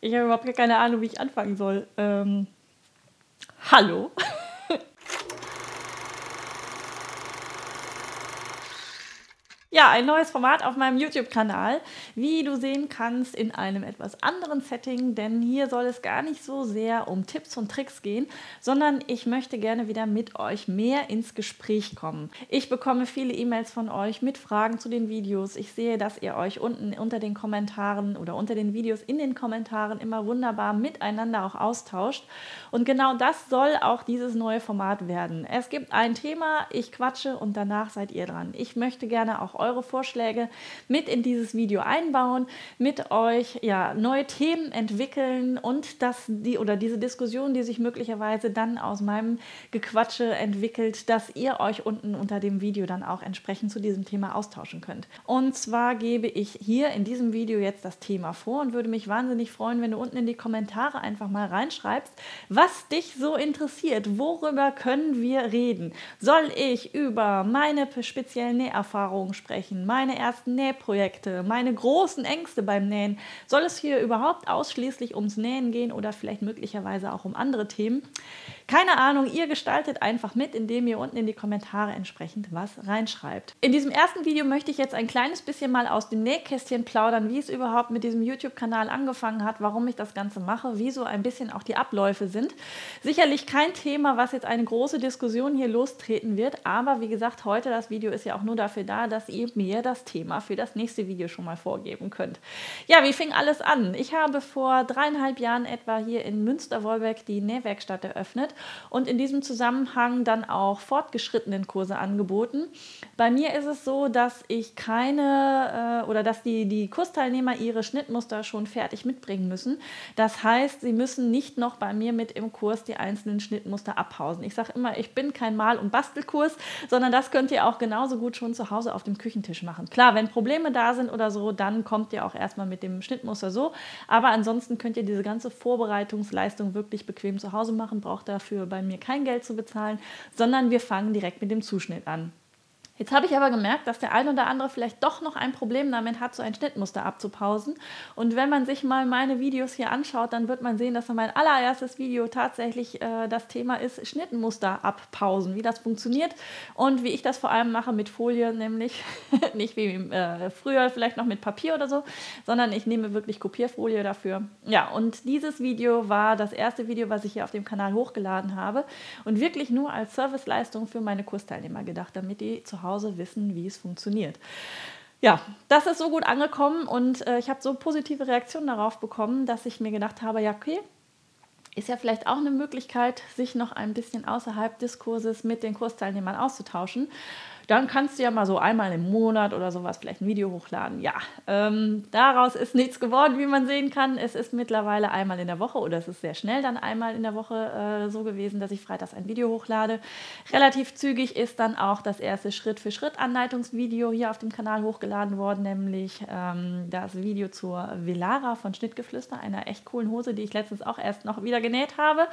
Ich habe überhaupt keine Ahnung, wie ich anfangen soll. Ähm, hallo? Ja, ein neues Format auf meinem YouTube-Kanal, wie du sehen kannst, in einem etwas anderen Setting, denn hier soll es gar nicht so sehr um Tipps und Tricks gehen, sondern ich möchte gerne wieder mit euch mehr ins Gespräch kommen. Ich bekomme viele E-Mails von euch mit Fragen zu den Videos. Ich sehe, dass ihr euch unten unter den Kommentaren oder unter den Videos in den Kommentaren immer wunderbar miteinander auch austauscht. Und genau das soll auch dieses neue Format werden. Es gibt ein Thema, ich quatsche und danach seid ihr dran. Ich möchte gerne auch eure Vorschläge mit in dieses Video einbauen, mit euch ja, neue Themen entwickeln und dass die oder diese Diskussion, die sich möglicherweise dann aus meinem Gequatsche entwickelt, dass ihr euch unten unter dem Video dann auch entsprechend zu diesem Thema austauschen könnt. Und zwar gebe ich hier in diesem Video jetzt das Thema vor und würde mich wahnsinnig freuen, wenn du unten in die Kommentare einfach mal reinschreibst, was dich so interessiert. Worüber können wir reden? Soll ich über meine speziellen Näherfahrungen sprechen? Sprechen, meine ersten Nähprojekte, meine großen Ängste beim Nähen. Soll es hier überhaupt ausschließlich ums Nähen gehen oder vielleicht möglicherweise auch um andere Themen? Keine Ahnung, ihr gestaltet einfach mit, indem ihr unten in die Kommentare entsprechend was reinschreibt. In diesem ersten Video möchte ich jetzt ein kleines bisschen mal aus dem Nähkästchen plaudern, wie es überhaupt mit diesem YouTube-Kanal angefangen hat, warum ich das Ganze mache, wie so ein bisschen auch die Abläufe sind. Sicherlich kein Thema, was jetzt eine große Diskussion hier lostreten wird, aber wie gesagt, heute das Video ist ja auch nur dafür da, dass ihr mir das Thema für das nächste Video schon mal vorgeben könnt. Ja, wie fing alles an? Ich habe vor dreieinhalb Jahren etwa hier in Münster-Wolbeck die Nähwerkstatt eröffnet und in diesem Zusammenhang dann auch fortgeschrittenen Kurse angeboten. Bei mir ist es so, dass ich keine äh, oder dass die, die Kursteilnehmer ihre Schnittmuster schon fertig mitbringen müssen. Das heißt, sie müssen nicht noch bei mir mit im Kurs die einzelnen Schnittmuster abhausen. Ich sage immer, ich bin kein Mal- und Bastelkurs, sondern das könnt ihr auch genauso gut schon zu Hause auf dem Küchentisch machen. Klar, wenn Probleme da sind oder so, dann kommt ihr auch erstmal mit dem Schnittmuster so. Aber ansonsten könnt ihr diese ganze Vorbereitungsleistung wirklich bequem zu Hause machen, braucht dafür dafür bei mir kein Geld zu bezahlen, sondern wir fangen direkt mit dem Zuschnitt an. Jetzt habe ich aber gemerkt, dass der ein oder andere vielleicht doch noch ein Problem damit hat, so ein Schnittmuster abzupausen. Und wenn man sich mal meine Videos hier anschaut, dann wird man sehen, dass mein allererstes Video tatsächlich äh, das Thema ist Schnittmuster abpausen, wie das funktioniert und wie ich das vor allem mache mit Folie, nämlich nicht wie äh, früher vielleicht noch mit Papier oder so, sondern ich nehme wirklich Kopierfolie dafür. Ja, und dieses Video war das erste Video, was ich hier auf dem Kanal hochgeladen habe und wirklich nur als Serviceleistung für meine Kursteilnehmer gedacht, damit die zu Hause Hause wissen, wie es funktioniert. Ja, das ist so gut angekommen und äh, ich habe so positive Reaktionen darauf bekommen, dass ich mir gedacht habe, ja, okay, ist ja vielleicht auch eine Möglichkeit, sich noch ein bisschen außerhalb des Kurses mit den Kursteilnehmern auszutauschen dann kannst du ja mal so einmal im Monat oder sowas vielleicht ein Video hochladen. Ja, ähm, daraus ist nichts geworden, wie man sehen kann. Es ist mittlerweile einmal in der Woche oder es ist sehr schnell dann einmal in der Woche äh, so gewesen, dass ich freitags ein Video hochlade. Relativ zügig ist dann auch das erste Schritt-für-Schritt-Anleitungsvideo hier auf dem Kanal hochgeladen worden, nämlich ähm, das Video zur Velara von Schnittgeflüster, einer echt coolen Hose, die ich letztens auch erst noch wieder genäht habe.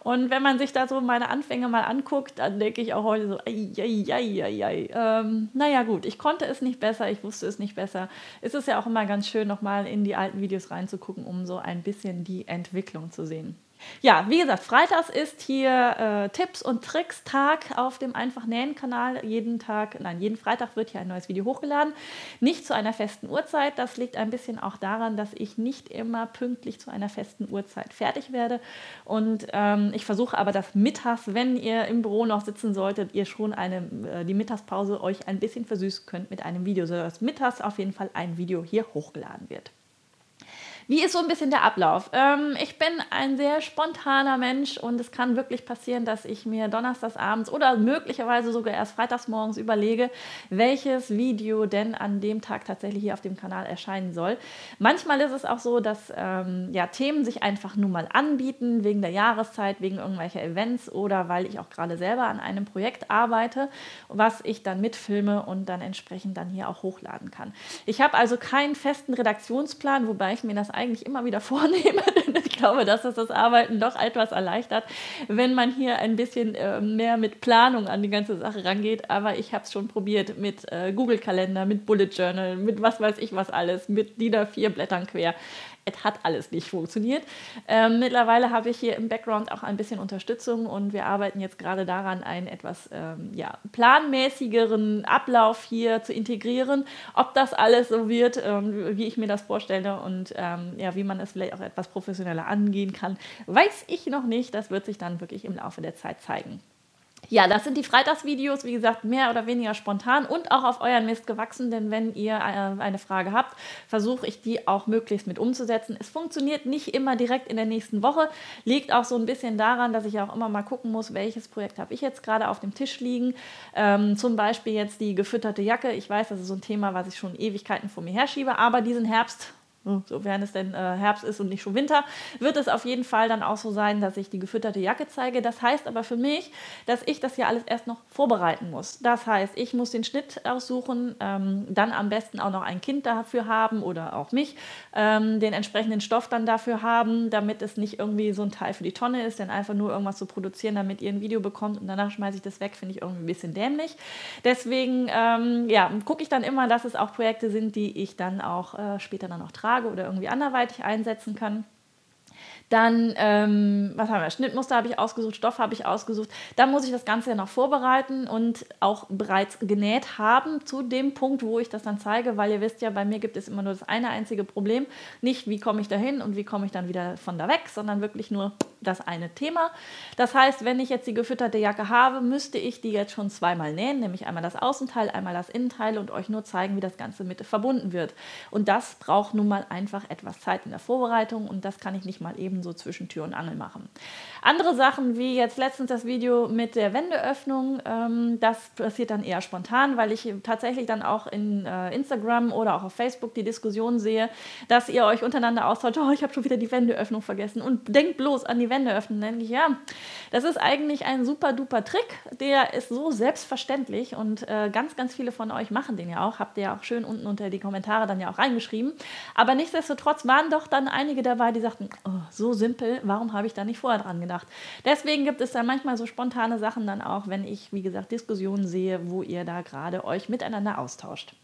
Und wenn man sich da so meine Anfänge mal anguckt, dann denke ich auch heute so, ei, ei, ei, ei, ei. Ähm, naja, gut, ich konnte es nicht besser, ich wusste es nicht besser. Es ist ja auch immer ganz schön, nochmal in die alten Videos reinzugucken, um so ein bisschen die Entwicklung zu sehen. Ja, wie gesagt, freitags ist hier äh, Tipps und Tricks Tag auf dem Einfach Nähen Kanal. Jeden Tag, nein, jeden Freitag wird hier ein neues Video hochgeladen. Nicht zu einer festen Uhrzeit. Das liegt ein bisschen auch daran, dass ich nicht immer pünktlich zu einer festen Uhrzeit fertig werde. Und ähm, ich versuche aber, dass mittags, wenn ihr im Büro noch sitzen solltet, ihr schon eine, äh, die Mittagspause euch ein bisschen versüßen könnt mit einem Video, sodass mittags auf jeden Fall ein Video hier hochgeladen wird. Wie ist so ein bisschen der Ablauf? Ähm, ich bin ein sehr spontaner Mensch und es kann wirklich passieren, dass ich mir donnerstags abends oder möglicherweise sogar erst freitags morgens überlege, welches Video denn an dem Tag tatsächlich hier auf dem Kanal erscheinen soll. Manchmal ist es auch so, dass ähm, ja, Themen sich einfach nur mal anbieten, wegen der Jahreszeit, wegen irgendwelcher Events oder weil ich auch gerade selber an einem Projekt arbeite, was ich dann mitfilme und dann entsprechend dann hier auch hochladen kann. Ich habe also keinen festen Redaktionsplan, wobei ich mir das eigentlich immer wieder vornehme, ich glaube, dass das das Arbeiten doch etwas erleichtert, wenn man hier ein bisschen äh, mehr mit Planung an die ganze Sache rangeht. Aber ich habe es schon probiert mit äh, Google-Kalender, mit Bullet Journal, mit was weiß ich was alles, mit DIN A4 Blättern quer es hat alles nicht funktioniert. Ähm, mittlerweile habe ich hier im Background auch ein bisschen Unterstützung und wir arbeiten jetzt gerade daran, einen etwas ähm, ja, planmäßigeren Ablauf hier zu integrieren. Ob das alles so wird, ähm, wie ich mir das vorstelle und ähm, ja, wie man es vielleicht auch etwas professioneller angehen kann, weiß ich noch nicht. Das wird sich dann wirklich im Laufe der Zeit zeigen. Ja, das sind die Freitagsvideos, wie gesagt, mehr oder weniger spontan und auch auf euren Mist gewachsen, denn wenn ihr äh, eine Frage habt, versuche ich die auch möglichst mit umzusetzen. Es funktioniert nicht immer direkt in der nächsten Woche, liegt auch so ein bisschen daran, dass ich auch immer mal gucken muss, welches Projekt habe ich jetzt gerade auf dem Tisch liegen. Ähm, zum Beispiel jetzt die gefütterte Jacke. Ich weiß, das ist so ein Thema, was ich schon Ewigkeiten vor mir herschiebe, aber diesen Herbst sofern es denn äh, Herbst ist und nicht schon Winter, wird es auf jeden Fall dann auch so sein, dass ich die gefütterte Jacke zeige. Das heißt aber für mich, dass ich das ja alles erst noch vorbereiten muss. Das heißt, ich muss den Schnitt aussuchen, ähm, dann am besten auch noch ein Kind dafür haben oder auch mich, ähm, den entsprechenden Stoff dann dafür haben, damit es nicht irgendwie so ein Teil für die Tonne ist, denn einfach nur irgendwas zu produzieren, damit ihr ein Video bekommt und danach schmeiße ich das weg, finde ich irgendwie ein bisschen dämlich. Deswegen ähm, ja, gucke ich dann immer, dass es auch Projekte sind, die ich dann auch äh, später dann noch trage trage oder irgendwie anderweitig einsetzen kann. Dann, ähm, was haben wir? Schnittmuster habe ich ausgesucht, Stoff habe ich ausgesucht. Dann muss ich das Ganze ja noch vorbereiten und auch bereits genäht haben zu dem Punkt, wo ich das dann zeige, weil ihr wisst ja, bei mir gibt es immer nur das eine einzige Problem. Nicht, wie komme ich da hin und wie komme ich dann wieder von da weg, sondern wirklich nur das eine Thema. Das heißt, wenn ich jetzt die gefütterte Jacke habe, müsste ich die jetzt schon zweimal nähen, nämlich einmal das Außenteil, einmal das Innenteil und euch nur zeigen, wie das Ganze mit verbunden wird. Und das braucht nun mal einfach etwas Zeit in der Vorbereitung und das kann ich nicht mal eben so zwischen Tür und Angel machen. Andere Sachen, wie jetzt letztens das Video mit der Wendeöffnung, ähm, das passiert dann eher spontan, weil ich tatsächlich dann auch in äh, Instagram oder auch auf Facebook die Diskussion sehe, dass ihr euch untereinander austauscht, oh, ich habe schon wieder die Wendeöffnung vergessen und denkt bloß an die Wendeöffnung. Dann denke ich, ja, das ist eigentlich ein super duper Trick, der ist so selbstverständlich und äh, ganz, ganz viele von euch machen den ja auch, habt ihr ja auch schön unten unter die Kommentare dann ja auch reingeschrieben. Aber nichtsdestotrotz waren doch dann einige dabei, die sagten, oh, so simpel, warum habe ich da nicht vorher dran gedacht? Deswegen gibt es da manchmal so spontane Sachen dann auch, wenn ich, wie gesagt, Diskussionen sehe, wo ihr da gerade euch miteinander austauscht.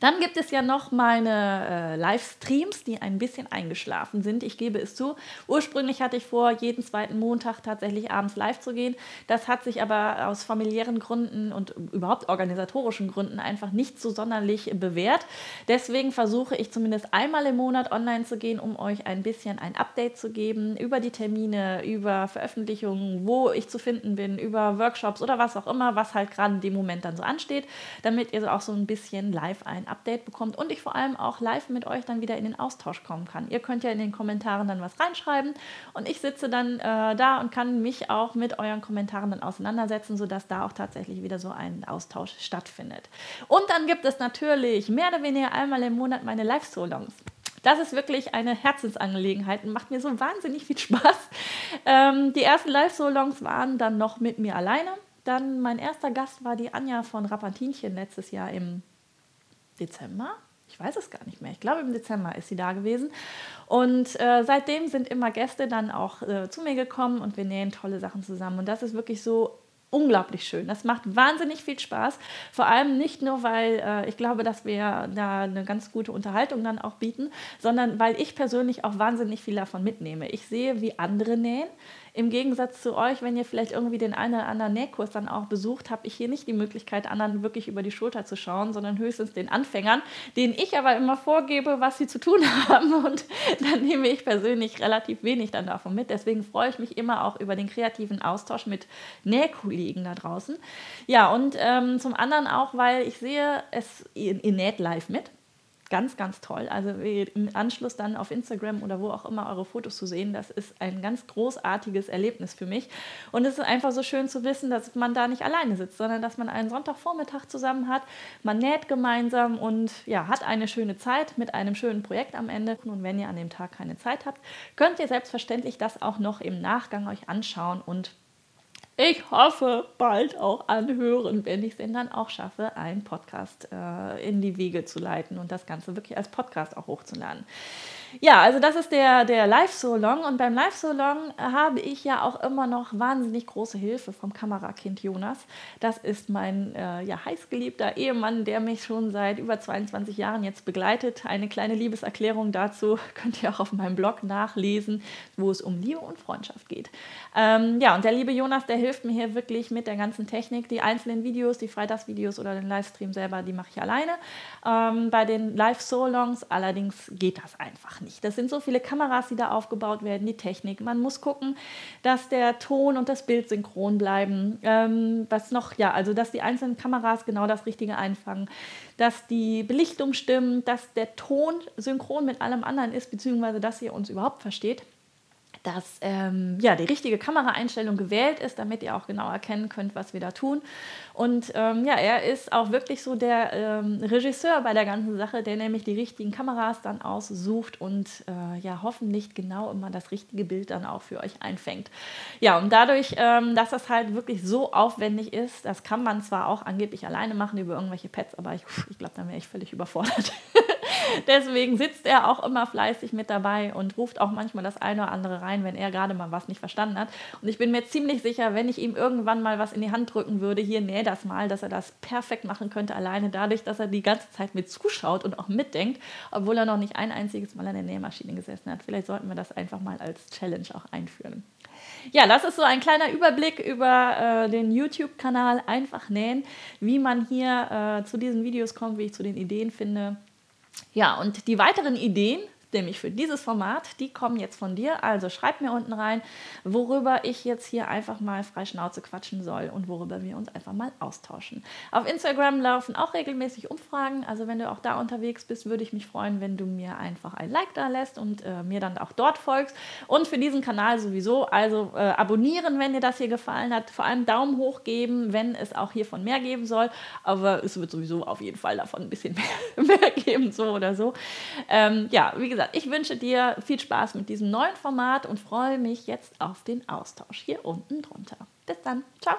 Dann gibt es ja noch meine äh, Livestreams, die ein bisschen eingeschlafen sind. Ich gebe es zu. Ursprünglich hatte ich vor, jeden zweiten Montag tatsächlich abends live zu gehen. Das hat sich aber aus familiären Gründen und überhaupt organisatorischen Gründen einfach nicht so sonderlich bewährt. Deswegen versuche ich zumindest einmal im Monat online zu gehen, um euch ein bisschen ein Update zu geben über die Termine, über Veröffentlichungen, wo ich zu finden bin, über Workshops oder was auch immer, was halt gerade in dem Moment dann so ansteht, damit ihr auch so ein bisschen live ein ein Update bekommt und ich vor allem auch live mit euch dann wieder in den Austausch kommen kann. Ihr könnt ja in den Kommentaren dann was reinschreiben und ich sitze dann äh, da und kann mich auch mit euren Kommentaren dann auseinandersetzen, sodass da auch tatsächlich wieder so ein Austausch stattfindet. Und dann gibt es natürlich mehr oder weniger einmal im Monat meine Live-Solongs. Das ist wirklich eine Herzensangelegenheit und macht mir so wahnsinnig viel Spaß. Ähm, die ersten Live-Solongs waren dann noch mit mir alleine. Dann mein erster Gast war die Anja von Rapantinchen letztes Jahr im Dezember. Ich weiß es gar nicht mehr. Ich glaube, im Dezember ist sie da gewesen. Und äh, seitdem sind immer Gäste dann auch äh, zu mir gekommen und wir nähen tolle Sachen zusammen. Und das ist wirklich so unglaublich schön. Das macht wahnsinnig viel Spaß. Vor allem nicht nur, weil äh, ich glaube, dass wir da eine ganz gute Unterhaltung dann auch bieten, sondern weil ich persönlich auch wahnsinnig viel davon mitnehme. Ich sehe, wie andere nähen. Im Gegensatz zu euch, wenn ihr vielleicht irgendwie den einen oder anderen Nähkurs dann auch besucht, habe ich hier nicht die Möglichkeit, anderen wirklich über die Schulter zu schauen, sondern höchstens den Anfängern, denen ich aber immer vorgebe, was sie zu tun haben. Und dann nehme ich persönlich relativ wenig dann davon mit. Deswegen freue ich mich immer auch über den kreativen Austausch mit Nähkollegen da draußen. Ja, und ähm, zum anderen auch, weil ich sehe, es, ihr, ihr näht live mit ganz, ganz toll. Also im Anschluss dann auf Instagram oder wo auch immer eure Fotos zu sehen, das ist ein ganz großartiges Erlebnis für mich. Und es ist einfach so schön zu wissen, dass man da nicht alleine sitzt, sondern dass man einen Sonntagvormittag zusammen hat, man näht gemeinsam und ja, hat eine schöne Zeit mit einem schönen Projekt am Ende. Und wenn ihr an dem Tag keine Zeit habt, könnt ihr selbstverständlich das auch noch im Nachgang euch anschauen und ich hoffe, bald auch anhören, wenn ich es denn dann auch schaffe, einen Podcast äh, in die Wege zu leiten und das Ganze wirklich als Podcast auch hochzuladen. Ja, also das ist der, der Live-So-Long und beim Live-So-Long habe ich ja auch immer noch wahnsinnig große Hilfe vom Kamerakind Jonas. Das ist mein äh, ja, heißgeliebter Ehemann, der mich schon seit über 22 Jahren jetzt begleitet. Eine kleine Liebeserklärung dazu könnt ihr auch auf meinem Blog nachlesen, wo es um Liebe und Freundschaft geht. Ähm, ja, und der liebe Jonas, der hilft mir hier wirklich mit der ganzen Technik. Die einzelnen Videos, die Freitagsvideos oder den Livestream selber, die mache ich alleine. Ähm, bei den Live-So-Longs allerdings geht das einfach nicht. Das sind so viele Kameras, die da aufgebaut werden, die Technik. Man muss gucken, dass der Ton und das Bild synchron bleiben. Ähm, was noch, ja, also dass die einzelnen Kameras genau das Richtige einfangen, dass die Belichtung stimmt, dass der Ton synchron mit allem anderen ist, beziehungsweise dass ihr uns überhaupt versteht dass ähm, ja, die richtige Kameraeinstellung gewählt ist, damit ihr auch genau erkennen könnt, was wir da tun. Und ähm, ja, er ist auch wirklich so der ähm, Regisseur bei der ganzen Sache, der nämlich die richtigen Kameras dann aussucht und äh, ja, hoffentlich genau immer das richtige Bild dann auch für euch einfängt. Ja, und dadurch, ähm, dass das halt wirklich so aufwendig ist, das kann man zwar auch angeblich alleine machen über irgendwelche Pads, aber ich, ich glaube, dann wäre ich völlig überfordert. Deswegen sitzt er auch immer fleißig mit dabei und ruft auch manchmal das eine oder andere rein, wenn er gerade mal was nicht verstanden hat. Und ich bin mir ziemlich sicher, wenn ich ihm irgendwann mal was in die Hand drücken würde, hier näh das mal, dass er das perfekt machen könnte, alleine dadurch, dass er die ganze Zeit mit zuschaut und auch mitdenkt, obwohl er noch nicht ein einziges Mal an der Nähmaschine gesessen hat. Vielleicht sollten wir das einfach mal als Challenge auch einführen. Ja, das ist so ein kleiner Überblick über äh, den YouTube-Kanal Einfach Nähen, wie man hier äh, zu diesen Videos kommt, wie ich zu den Ideen finde. Ja, und die weiteren Ideen nämlich für dieses Format, die kommen jetzt von dir. Also schreib mir unten rein, worüber ich jetzt hier einfach mal frei Schnauze quatschen soll und worüber wir uns einfach mal austauschen. Auf Instagram laufen auch regelmäßig Umfragen. Also wenn du auch da unterwegs bist, würde ich mich freuen, wenn du mir einfach ein Like da lässt und äh, mir dann auch dort folgst. Und für diesen Kanal sowieso, also äh, abonnieren, wenn dir das hier gefallen hat. Vor allem Daumen hoch geben, wenn es auch hiervon mehr geben soll. Aber es wird sowieso auf jeden Fall davon ein bisschen mehr, mehr geben, so oder so. Ähm, ja, wie gesagt, gesagt, ich wünsche dir viel Spaß mit diesem neuen Format und freue mich jetzt auf den Austausch hier unten drunter. Bis dann. Ciao.